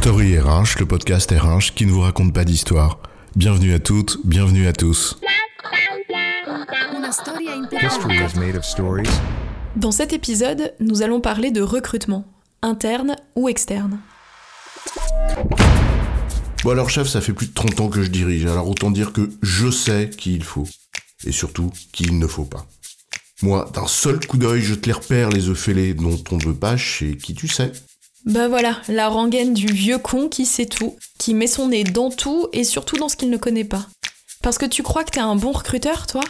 Story RH, le podcast RH qui ne vous raconte pas d'histoire. Bienvenue à toutes, bienvenue à tous. Dans cet épisode, nous allons parler de recrutement, interne ou externe. Bon alors chef, ça fait plus de 30 ans que je dirige, alors autant dire que je sais qui il faut. Et surtout, qui il ne faut pas. Moi, d'un seul coup d'œil, je te les repère, les œufs fêlés dont on ne veut pas chez qui tu sais. Bah voilà, la rengaine du vieux con qui sait tout, qui met son nez dans tout et surtout dans ce qu'il ne connaît pas. Parce que tu crois que t'es un bon recruteur, toi?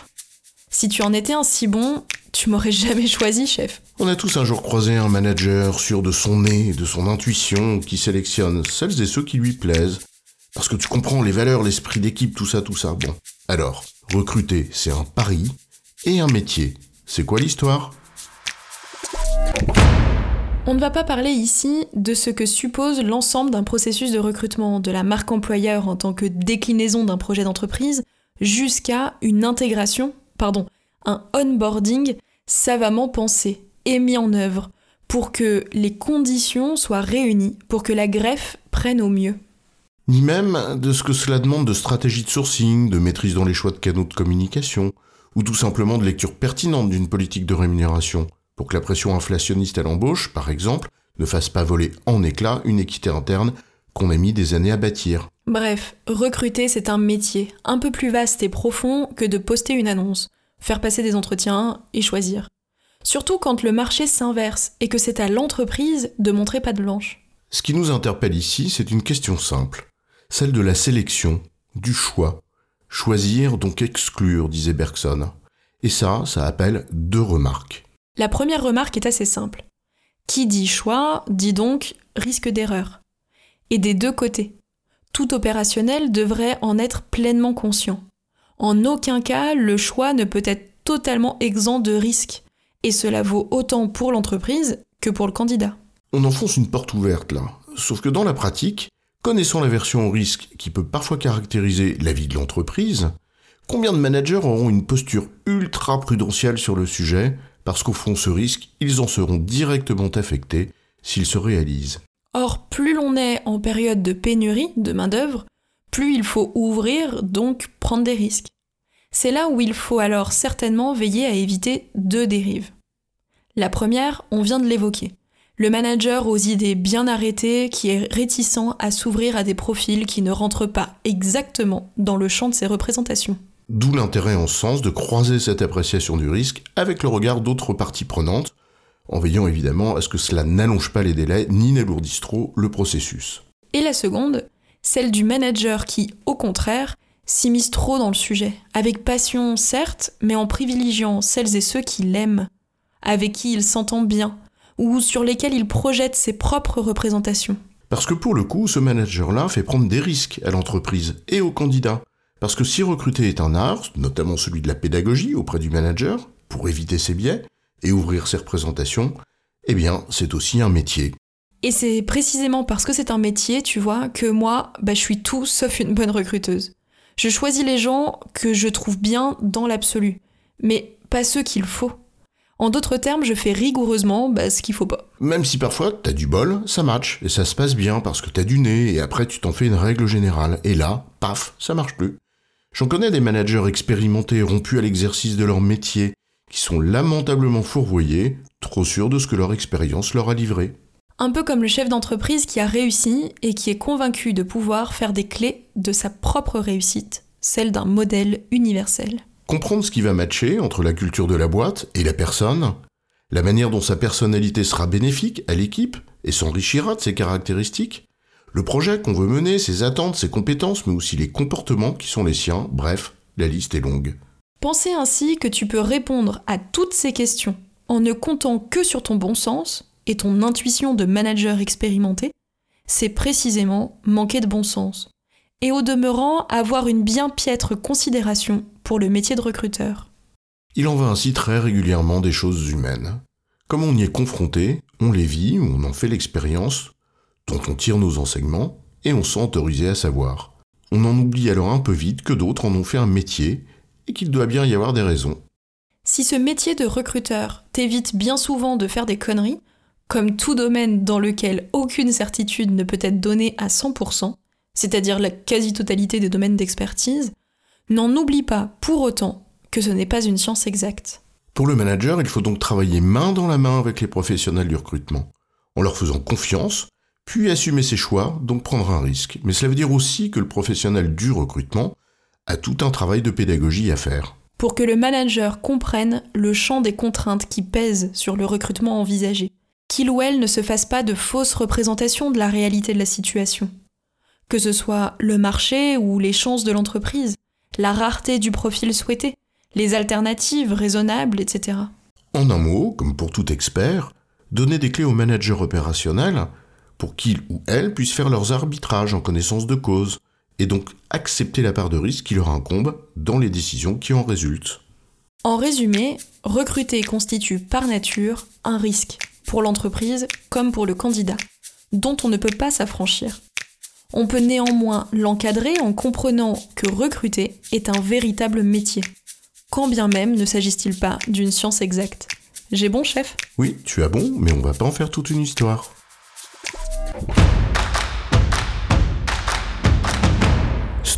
Si tu en étais un si bon, tu m'aurais jamais choisi, chef. On a tous un jour croisé un manager sûr de son nez et de son intuition qui sélectionne celles et ceux qui lui plaisent. Parce que tu comprends les valeurs, l'esprit d'équipe, tout ça, tout ça. Bon. Alors, recruter, c'est un pari et un métier. C'est quoi l'histoire? On ne va pas parler ici de ce que suppose l'ensemble d'un processus de recrutement, de la marque employeur en tant que déclinaison d'un projet d'entreprise, jusqu'à une intégration, pardon, un onboarding savamment pensé et mis en œuvre pour que les conditions soient réunies, pour que la greffe prenne au mieux. Ni même de ce que cela demande de stratégie de sourcing, de maîtrise dans les choix de canaux de communication, ou tout simplement de lecture pertinente d'une politique de rémunération, pour que la pression inflationniste à l'embauche, par exemple, ne fasse pas voler en éclats une équité interne qu'on a mis des années à bâtir. Bref, recruter, c'est un métier un peu plus vaste et profond que de poster une annonce, faire passer des entretiens et choisir. Surtout quand le marché s'inverse et que c'est à l'entreprise de montrer pas de blanche. Ce qui nous interpelle ici, c'est une question simple, celle de la sélection, du choix. Choisir, donc exclure, disait Bergson. Et ça, ça appelle deux remarques. La première remarque est assez simple. Qui dit choix dit donc risque d'erreur. Et des deux côtés. Tout opérationnel devrait en être pleinement conscient. En aucun cas, le choix ne peut être totalement exempt de risque. Et cela vaut autant pour l'entreprise que pour le candidat. On enfonce une porte ouverte là. Sauf que dans la pratique, connaissant l'aversion au risque qui peut parfois caractériser la vie de l'entreprise, combien de managers auront une posture ultra prudentielle sur le sujet parce qu'au fond ce risque, ils en seront directement affectés s'il se réalise. Or, plus l'on est en période de pénurie de main-d'œuvre, plus il faut ouvrir, donc prendre des risques. C'est là où il faut alors certainement veiller à éviter deux dérives. La première, on vient de l'évoquer. Le manager aux idées bien arrêtées qui est réticent à s'ouvrir à des profils qui ne rentrent pas exactement dans le champ de ses représentations. D'où l'intérêt en ce sens de croiser cette appréciation du risque avec le regard d'autres parties prenantes, en veillant évidemment à ce que cela n'allonge pas les délais ni n'alourdisse trop le processus. Et la seconde, celle du manager qui, au contraire, s'immisce trop dans le sujet, avec passion certes, mais en privilégiant celles et ceux qui l'aiment, avec qui il s'entend bien, ou sur lesquels il projette ses propres représentations. Parce que pour le coup, ce manager-là fait prendre des risques à l'entreprise et aux candidats. Parce que si recruter est un art, notamment celui de la pédagogie auprès du manager, pour éviter ses biais et ouvrir ses représentations, eh bien, c'est aussi un métier. Et c'est précisément parce que c'est un métier, tu vois, que moi, bah, je suis tout sauf une bonne recruteuse. Je choisis les gens que je trouve bien dans l'absolu, mais pas ceux qu'il faut. En d'autres termes, je fais rigoureusement bah, ce qu'il faut pas. Même si parfois t'as du bol, ça match, et ça se passe bien parce que t'as du nez, et après tu t'en fais une règle générale, et là, paf, ça marche plus. J'en connais des managers expérimentés rompus à l'exercice de leur métier, qui sont lamentablement fourvoyés, trop sûrs de ce que leur expérience leur a livré. Un peu comme le chef d'entreprise qui a réussi et qui est convaincu de pouvoir faire des clés de sa propre réussite, celle d'un modèle universel. Comprendre ce qui va matcher entre la culture de la boîte et la personne, la manière dont sa personnalité sera bénéfique à l'équipe et s'enrichira de ses caractéristiques, le projet qu'on veut mener, ses attentes, ses compétences, mais aussi les comportements qui sont les siens, bref, la liste est longue. Penser ainsi que tu peux répondre à toutes ces questions en ne comptant que sur ton bon sens et ton intuition de manager expérimenté, c'est précisément manquer de bon sens. Et au demeurant, avoir une bien piètre considération pour le métier de recruteur. Il en va ainsi très régulièrement des choses humaines. Comme on y est confronté, on les vit ou on en fait l'expérience, dont on tire nos enseignements et on sent autorisé à savoir. On en oublie alors un peu vite que d'autres en ont fait un métier et qu'il doit bien y avoir des raisons. Si ce métier de recruteur t'évite bien souvent de faire des conneries, comme tout domaine dans lequel aucune certitude ne peut être donnée à 100%, c'est-à-dire la quasi-totalité des domaines d'expertise, n'en oublie pas pour autant que ce n'est pas une science exacte. Pour le manager, il faut donc travailler main dans la main avec les professionnels du recrutement, en leur faisant confiance, puis assumer ses choix, donc prendre un risque. Mais cela veut dire aussi que le professionnel du recrutement a tout un travail de pédagogie à faire. Pour que le manager comprenne le champ des contraintes qui pèsent sur le recrutement envisagé, qu'il ou elle ne se fasse pas de fausses représentations de la réalité de la situation, que ce soit le marché ou les chances de l'entreprise, la rareté du profil souhaité, les alternatives raisonnables, etc. En un mot, comme pour tout expert, donner des clés au manager opérationnel pour qu'il ou elle puisse faire leurs arbitrages en connaissance de cause, et donc accepter la part de risque qui leur incombe dans les décisions qui en résultent. En résumé, recruter constitue par nature un risque, pour l'entreprise comme pour le candidat, dont on ne peut pas s'affranchir. On peut néanmoins l'encadrer en comprenant que recruter est un véritable métier, quand bien même ne s'agisse-t-il pas d'une science exacte. J'ai bon, chef? Oui, tu as bon, mais on va pas en faire toute une histoire.